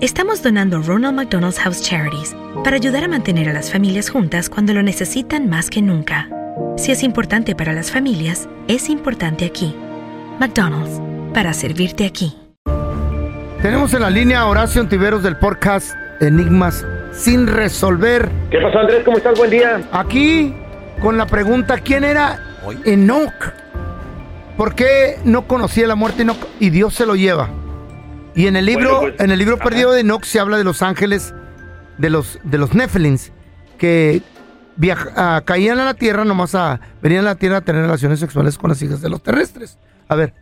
estamos donando Ronald McDonald's House Charities para ayudar a mantener a las familias juntas cuando lo necesitan más que nunca. Si es importante para las familias, es importante aquí. McDonald's, para servirte aquí. Tenemos en la línea a Horacio Antiveros del podcast Enigmas sin resolver. ¿Qué pasó, Andrés? ¿Cómo estás? Buen día. Aquí con la pregunta, ¿quién era Enoch? ¿Por qué no conocía la muerte Enoch y Dios se lo lleva? Y en el libro, Bueno, pues, en el libro ajá. perdido de Enoch se habla de los ángeles, de los, de los Nephilims, que ah, caían a la tierra, nomás a, venían a la tierra a tener relaciones sexuales con las hijas de los terrestres. A ver,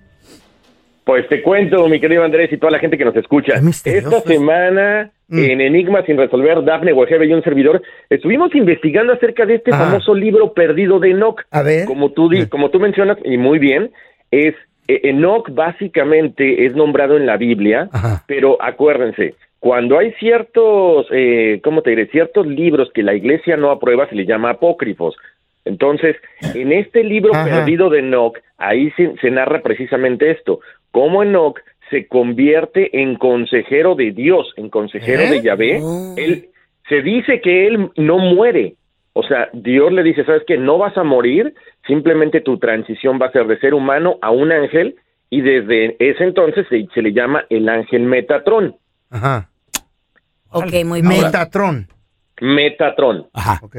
Pues te cuento, mi querido Andrés y toda la gente que nos escucha. Esta semana, Mm. en Enigma sin resolver, Dafne Wegebe y un servidor, estuvimos investigando acerca de este famoso libro perdido de Enoch. a ver. Como tú, di- como tú mencionas, y muy bien, es Enoch básicamente es nombrado en la Biblia, Ajá. pero acuérdense, cuando hay ciertos, eh, ¿cómo te diré? Ciertos libros que la iglesia no aprueba, se les llama apócrifos. Entonces, en este libro Ajá. perdido de Enoch, ahí se, se narra precisamente esto, cómo Enoch se convierte en consejero de Dios, en consejero ¿Eh? de Yahvé. Oh. Él, se dice que él no muere, o sea, Dios le dice, ¿sabes qué? No vas a morir, simplemente tu transición va a ser de ser humano a un ángel, y desde ese entonces se, se le llama el ángel Metatrón. Ajá. Ok, muy bien. Metatron. Metatron. Ajá. Ok.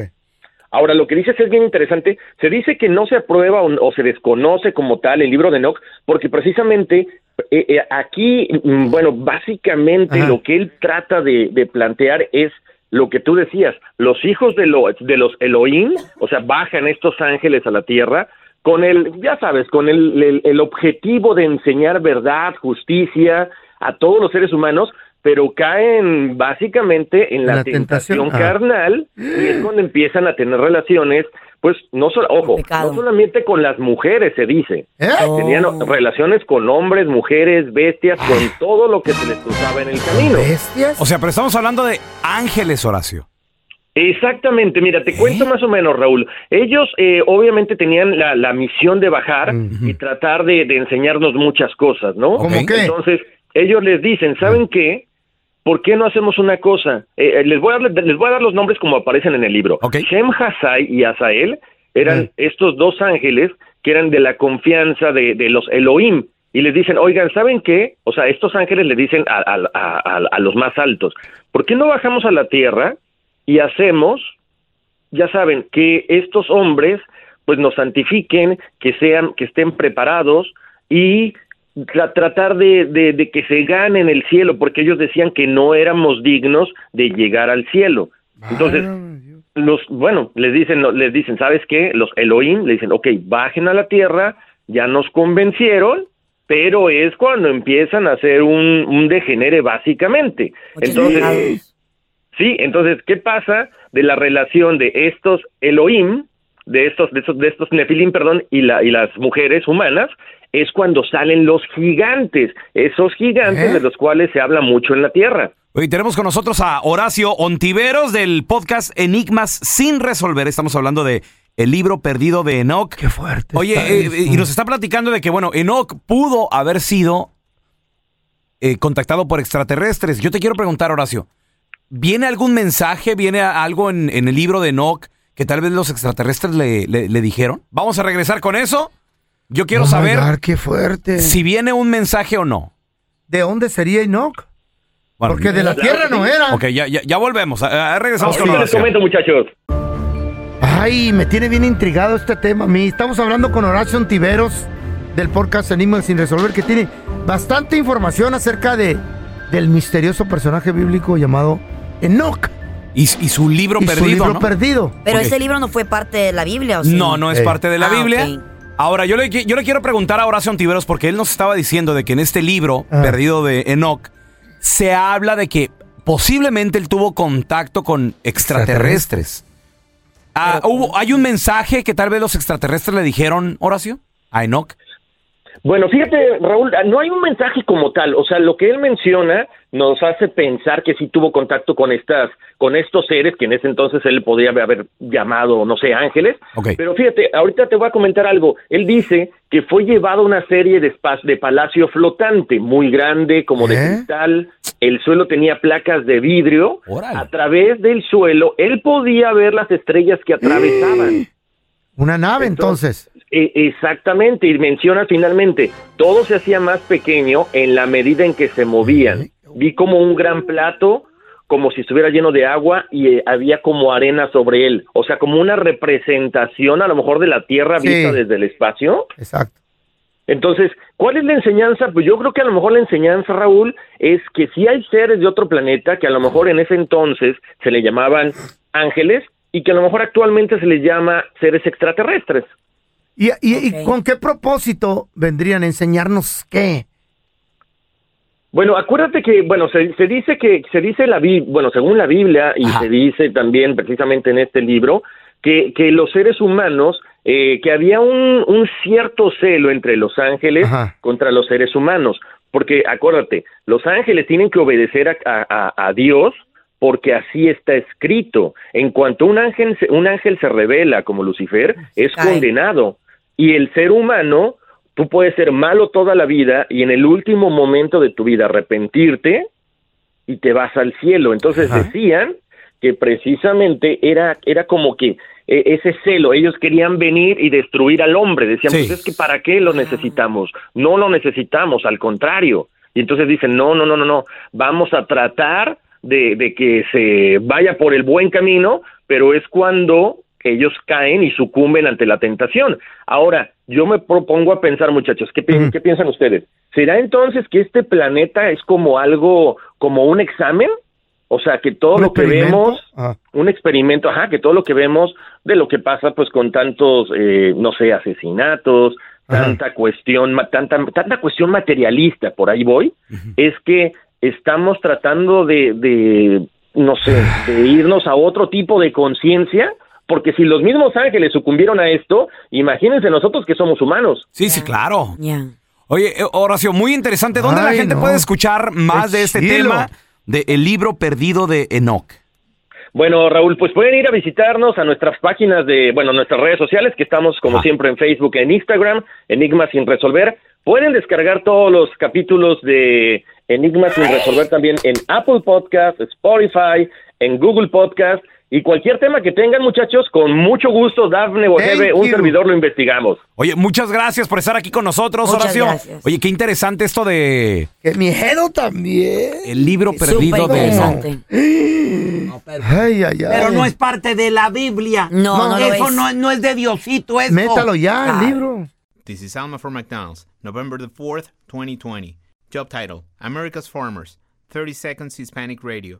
Ahora, lo que dices es bien interesante. Se dice que no se aprueba o, o se desconoce como tal el libro de Enoch, porque precisamente eh, eh, aquí, mm, bueno, básicamente Ajá. lo que él trata de, de plantear es lo que tú decías, los hijos de, lo- de los Elohim, o sea, bajan estos ángeles a la tierra con el, ya sabes, con el, el, el objetivo de enseñar verdad, justicia a todos los seres humanos, pero caen básicamente en la, la tentación, tentación ah. carnal y es cuando empiezan a tener relaciones, pues no solo, ojo, no solamente con las mujeres se dice, ¿Eh? tenían Oh. relaciones con hombres, mujeres, bestias, con todo lo que se les cruzaba en el camino. ¿Bestias? O sea, pero estamos hablando de ángeles, Horacio. Exactamente, mira, te cuento más o menos, Raúl. Ellos eh, obviamente tenían la, la misión de bajar y tratar de, de enseñarnos muchas cosas, ¿no? ¿Cómo qué? Entonces, ellos les dicen, ¿saben qué? ¿Por qué no hacemos una cosa? Eh, eh, les, voy a, dar- les voy a dar los nombres como aparecen en el libro. Ok. Shem Hassai y Asael eran Mm. estos dos ángeles que eran de la confianza de, de los Elohim. Y les dicen, oigan, ¿saben qué? O sea, estos ángeles le dicen a- a- a- a los más altos, ¿por qué no bajamos a la tierra y hacemos, ya saben, que estos hombres pues nos santifiquen, que sean, que estén preparados y tra- tratar de, de- de que se ganen el cielo, porque ellos decían que no éramos dignos de llegar al cielo. Entonces, los, bueno, les dicen, les dicen, ¿sabes qué? Los Elohim le dicen, ok, bajen a la tierra, ya nos convencieron, pero es cuando empiezan a hacer un, un degenere básicamente. Entonces. Sí, entonces, ¿qué pasa de la relación de estos Elohim, de estos, de estos, de estos Nefilim, perdón, y, la, y las mujeres humanas, es cuando salen los gigantes, esos gigantes ¿Eh? de los cuales se habla mucho en la Tierra. Hoy tenemos con nosotros a Horacio Ontiveros del podcast Enigmas sin resolver. Estamos hablando de el libro perdido de Enoch. Qué fuerte. Oye, eh, eso. y nos está platicando de que, bueno, Enoch pudo haber sido eh, contactado por extraterrestres. Yo te quiero preguntar, Horacio, ¿viene algún mensaje, viene algo en, en el libro de Enoch que tal vez los extraterrestres le, le- le dijeron? Vamos a regresar con eso. Yo quiero Oh saber God, qué fuerte. si viene un mensaje o no. ¿De dónde sería Enoch? Bueno, Porque de la tierra no era. Ok, ya, ya, ya volvemos. Ah, ah, regresamos con les Horacio. comento, muchachos. Ay, me tiene bien intrigado este tema a mí. Estamos hablando con Horacio Ontiveros del podcast Animal sin resolver que tiene bastante información acerca de del misterioso personaje bíblico llamado Enoch Y, y su libro y su perdido, libro ¿no? perdido. Pero ese libro no fue parte de la Biblia, ¿o sí? No, no es Ey. parte de la Ah, Biblia. Ahora, yo le, qui- yo le quiero preguntar a Horacio Ontiveros porque él nos estaba diciendo de que en este libro Ah. perdido de Enoch se habla de que posiblemente él tuvo contacto con extraterrestres. Ah, hubo, ¿Hay un mensaje que tal vez los extraterrestres le dijeron, Horacio, a Enoch? Bueno, fíjate, Raúl, no hay un mensaje como tal. O sea, lo que él menciona nos hace pensar que sí tuvo contacto con estas, con estos seres que en ese entonces él podría haber llamado, no sé, ángeles. Ok. Pero fíjate, ahorita te voy a comentar algo. Él dice que fue llevado a una serie de, de palacio flotante, muy grande, como de ¿Eh? cristal. El suelo tenía placas de vidrio. A través del suelo, él podía ver las estrellas que atravesaban. Una nave Entonces- entonces. E- exactamente, y menciona finalmente, todo se hacía más pequeño en la medida en que se movían. Vi como un gran plato, como si estuviera lleno de agua y eh, había como arena sobre él, o sea, como una representación a lo mejor de la Tierra Sí. vista desde el espacio. Exacto. Entonces, ¿cuál es la enseñanza? Pues yo creo que a lo mejor la enseñanza, Raúl, es que si hay seres de otro planeta que a lo mejor en ese entonces se le llamaban ángeles y que a lo mejor actualmente se les llama seres extraterrestres. ¿Y, y- y Ok. con qué propósito vendrían a enseñarnos qué? Bueno, acuérdate que, bueno, se, se dice que, se dice la Biblia, bueno, según la Biblia, y Ajá. se dice también precisamente en este libro, que, que los seres humanos, eh, que había un, un cierto celo entre los ángeles Ajá. contra los seres humanos, porque acuérdate, los ángeles tienen que obedecer a, a- Dios porque así está escrito. En cuanto un ángel, se- un ángel se revela como Lucifer, es condenado. Y el ser humano, tú puedes ser malo toda la vida y en el último momento de tu vida arrepentirte y te vas al cielo. Entonces Ajá. decían que precisamente era, era como que eh, ese celo, ellos querían venir y destruir al hombre. Decían, Sí. pues es que ¿para qué lo necesitamos? No lo necesitamos, al contrario. Y entonces dicen, no, no, no, no, no, vamos a tratar de, de que se vaya por el buen camino, pero es cuando ellos caen y sucumben ante la tentación. Ahora, yo me propongo a pensar, muchachos, ¿qué, pi-. ¿qué piensan ustedes? ¿Será entonces que este planeta es como algo, como un examen? O sea, que todo ¿Un lo que vemos, Ah. un experimento, ajá, que todo lo que vemos de lo que pasa pues con tantos, eh, no sé, asesinatos, Ajá. tanta cuestión, ma- tanta, tanta cuestión materialista, por ahí voy, es que estamos tratando de, de, no sé, de irnos a otro tipo de conciencia, porque si los mismos ángeles sucumbieron a esto, imagínense nosotros que somos humanos. Sí, sí, claro. Oye, eh, Horacio, muy interesante. ¿Dónde la gente no. puede escuchar más Qué de este chilo. tema de El libro perdido de Enoch? Bueno, Raúl, pues pueden ir a visitarnos a nuestras páginas de, bueno, nuestras redes sociales, que estamos como siempre en Facebook, en Instagram, Enigmas sin resolver. Pueden descargar todos los capítulos de Enigmas sin resolver también en Apple Podcast, Spotify, en Google Podcast y cualquier tema que tengan, muchachos, con mucho gusto, Dafne Thank un you. servidor lo investigamos. Oye, muchas gracias por estar aquí con nosotros, Muchas Horacio. gracias. Oye, qué interesante esto de Que miedo también. el libro perdido de Enoch. interesante. Ay, ay, ay. Pero no es parte de la Biblia. No, no, lo eso es. no, no es de Diosito, eso. Métalo ya, Claro. el libro. This is Alma for McDonald's, November the 4th, 2020. Job title America's Farmers, 30 Seconds Hispanic Radio.